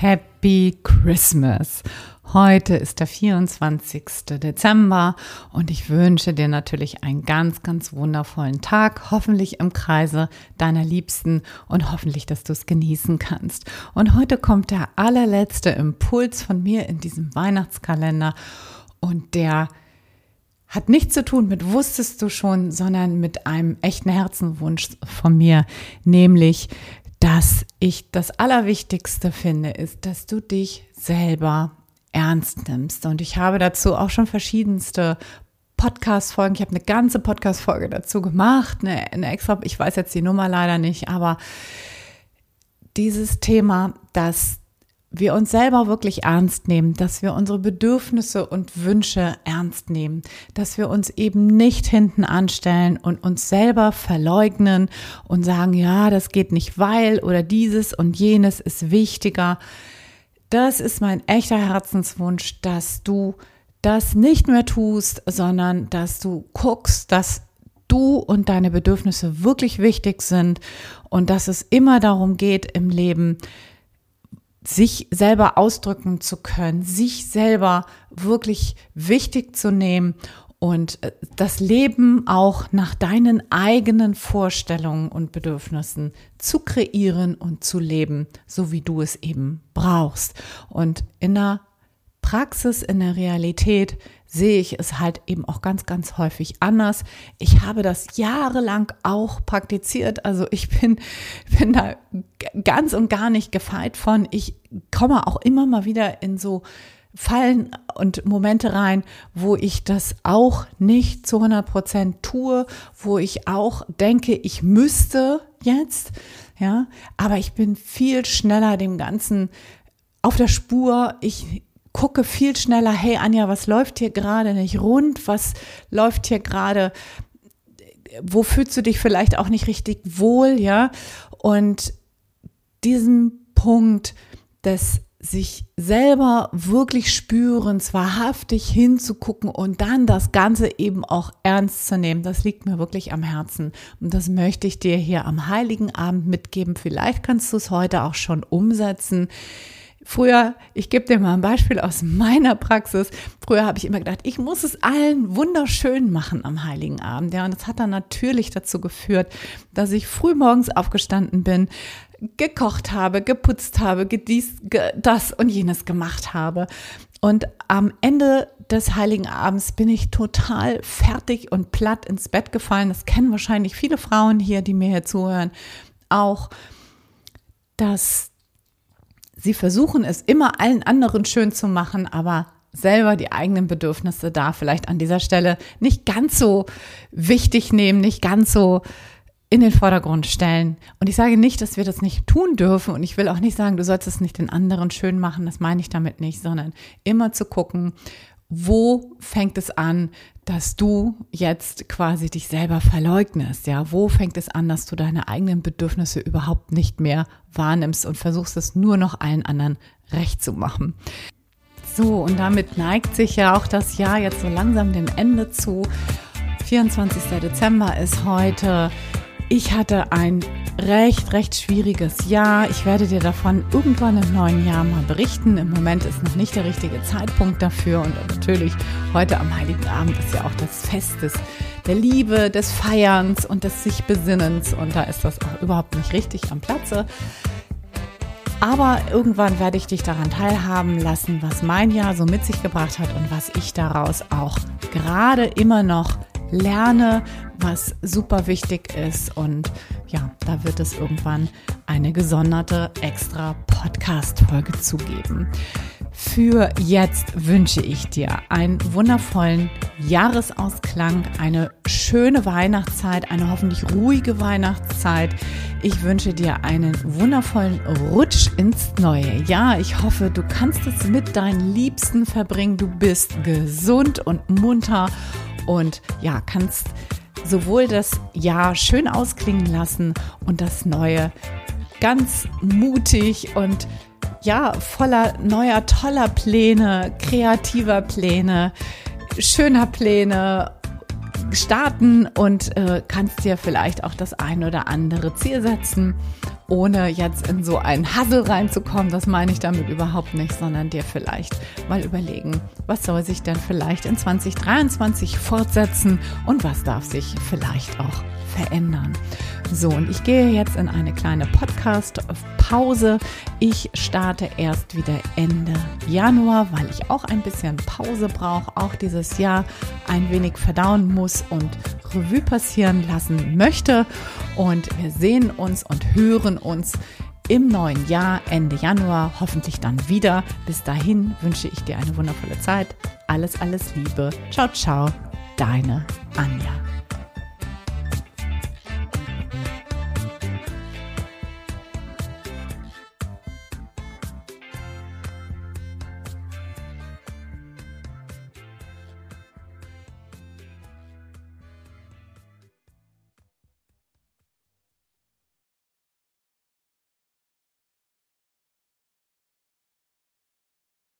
Happy Christmas. Heute ist der 24. Dezember und ich wünsche dir natürlich einen ganz, ganz wundervollen Tag, hoffentlich im Kreise deiner Liebsten und hoffentlich, dass du es genießen kannst. Und heute kommt der allerletzte Impuls von mir in diesem Weihnachtskalender und der hat nichts zu tun mit wusstest du schon, sondern mit einem echten Herzenwunsch von mir, nämlich dass ich das Allerwichtigste finde, ist, dass du dich selber ernst nimmst. Und ich habe dazu auch schon verschiedenste Podcast-Folgen. Ich habe eine ganze Podcast-Folge dazu gemacht, eine, eine extra, ich weiß jetzt die Nummer leider nicht, aber dieses Thema, dass wir uns selber wirklich ernst nehmen, dass wir unsere Bedürfnisse und Wünsche ernst nehmen, dass wir uns eben nicht hinten anstellen und uns selber verleugnen und sagen, ja, das geht nicht, weil oder dieses und jenes ist wichtiger. Das ist mein echter Herzenswunsch, dass du das nicht mehr tust, sondern dass du guckst, dass du und deine Bedürfnisse wirklich wichtig sind und dass es immer darum geht im Leben, sich selber ausdrücken zu können, sich selber wirklich wichtig zu nehmen und äh, das Leben auch nach deinen eigenen Vorstellungen und Bedürfnissen zu kreieren und zu leben, so wie du es eben brauchst. Und in der Praxis, in der Realität sehe ich es halt eben auch ganz, ganz häufig anders. Ich habe das jahrelang auch praktiziert. Also ich bin, bin da ganz und gar nicht gefeit von. Ich komme auch immer mal wieder in so Fallen und Momente rein, wo ich das auch nicht zu 100 Prozent tue, wo ich auch denke, ich müsste jetzt, ja, aber ich bin viel schneller dem Ganzen auf der Spur. Ich gucke viel schneller, hey Anja, was läuft hier gerade nicht rund? Was läuft hier gerade? Wo fühlst du dich vielleicht auch nicht richtig wohl, ja? Und diesen Punkt des sich selber wirklich spüren, wahrhaftig hinzugucken und dann das Ganze eben auch ernst zu nehmen, das liegt mir wirklich am Herzen. Und das möchte ich dir hier am Heiligen Abend mitgeben. Vielleicht kannst du es heute auch schon umsetzen. Früher, ich gebe dir mal ein Beispiel aus meiner Praxis. Früher habe ich immer gedacht, ich muss es allen wunderschön machen am Heiligen Abend. Ja, und das hat dann natürlich dazu geführt, dass ich früh morgens aufgestanden bin, gekocht habe, geputzt habe, gedies, das und jenes gemacht habe. Und am Ende des Heiligen Abends bin ich total fertig und platt ins Bett gefallen. Das kennen wahrscheinlich viele Frauen hier, die mir hier zuhören, auch, dass sie versuchen es immer allen anderen schön zu machen, aber selber die eigenen Bedürfnisse da vielleicht an dieser Stelle nicht ganz so wichtig nehmen, nicht ganz so in den Vordergrund stellen. Und ich sage nicht, dass wir das nicht tun dürfen. Und ich will auch nicht sagen, du sollst es nicht den anderen schön machen, das meine ich damit nicht, sondern immer zu gucken, wo fängt es an, dass du jetzt quasi dich selber verleugnest? Ja, wo fängt es an, dass du deine eigenen Bedürfnisse überhaupt nicht mehr wahrnimmst und versuchst es nur noch allen anderen recht zu machen? So, und damit neigt sich ja auch das Jahr jetzt so langsam dem Ende zu. 24. Dezember ist heute. Ich hatte ein recht, recht schwieriges Jahr. Ich werde dir davon irgendwann im neuen Jahr mal berichten. Im Moment ist noch nicht der richtige Zeitpunkt dafür. Und natürlich heute am Heiligen Abend ist ja auch das Fest des, der Liebe, des Feierns und des sich Besinnens. Und da ist das auch überhaupt nicht richtig am Platze. Aber irgendwann werde ich dich daran teilhaben lassen, was mein Jahr so mit sich gebracht hat und was ich daraus auch gerade immer noch lerne, was super wichtig ist. Und ja, da wird es irgendwann eine gesonderte extra Podcast-Folge zugeben. Für jetzt wünsche ich dir einen wundervollen Jahresausklang, eine schöne Weihnachtszeit, eine hoffentlich ruhige Weihnachtszeit. Ich wünsche dir einen wundervollen Rutsch ins neue Jahr. Ich hoffe, du kannst es mit deinen Liebsten verbringen. Du bist gesund und munter und ja, kannst sowohl das Jahr schön ausklingen lassen und das neue ganz mutig und ja, voller neuer, toller Pläne, kreativer Pläne, schöner Pläne starten und äh, kannst dir vielleicht auch das ein oder andere Ziel setzen, ohne jetzt in so einen Hassel reinzukommen. Das meine ich damit überhaupt nicht, sondern dir vielleicht mal überlegen, was soll sich denn vielleicht in 2023 fortsetzen und was darf sich vielleicht auch verändern. So, und ich gehe jetzt in eine kleine Podcast-Pause. Ich starte erst wieder Ende Januar, weil ich auch ein bisschen Pause brauche, auch dieses Jahr ein wenig verdauen muss und Revue passieren lassen möchte. Und wir sehen uns und hören uns im neuen Jahr, Ende Januar, hoffentlich dann wieder. Bis dahin wünsche ich dir eine wundervolle Zeit. Alles, alles Liebe. Ciao, ciao. Deine Anja.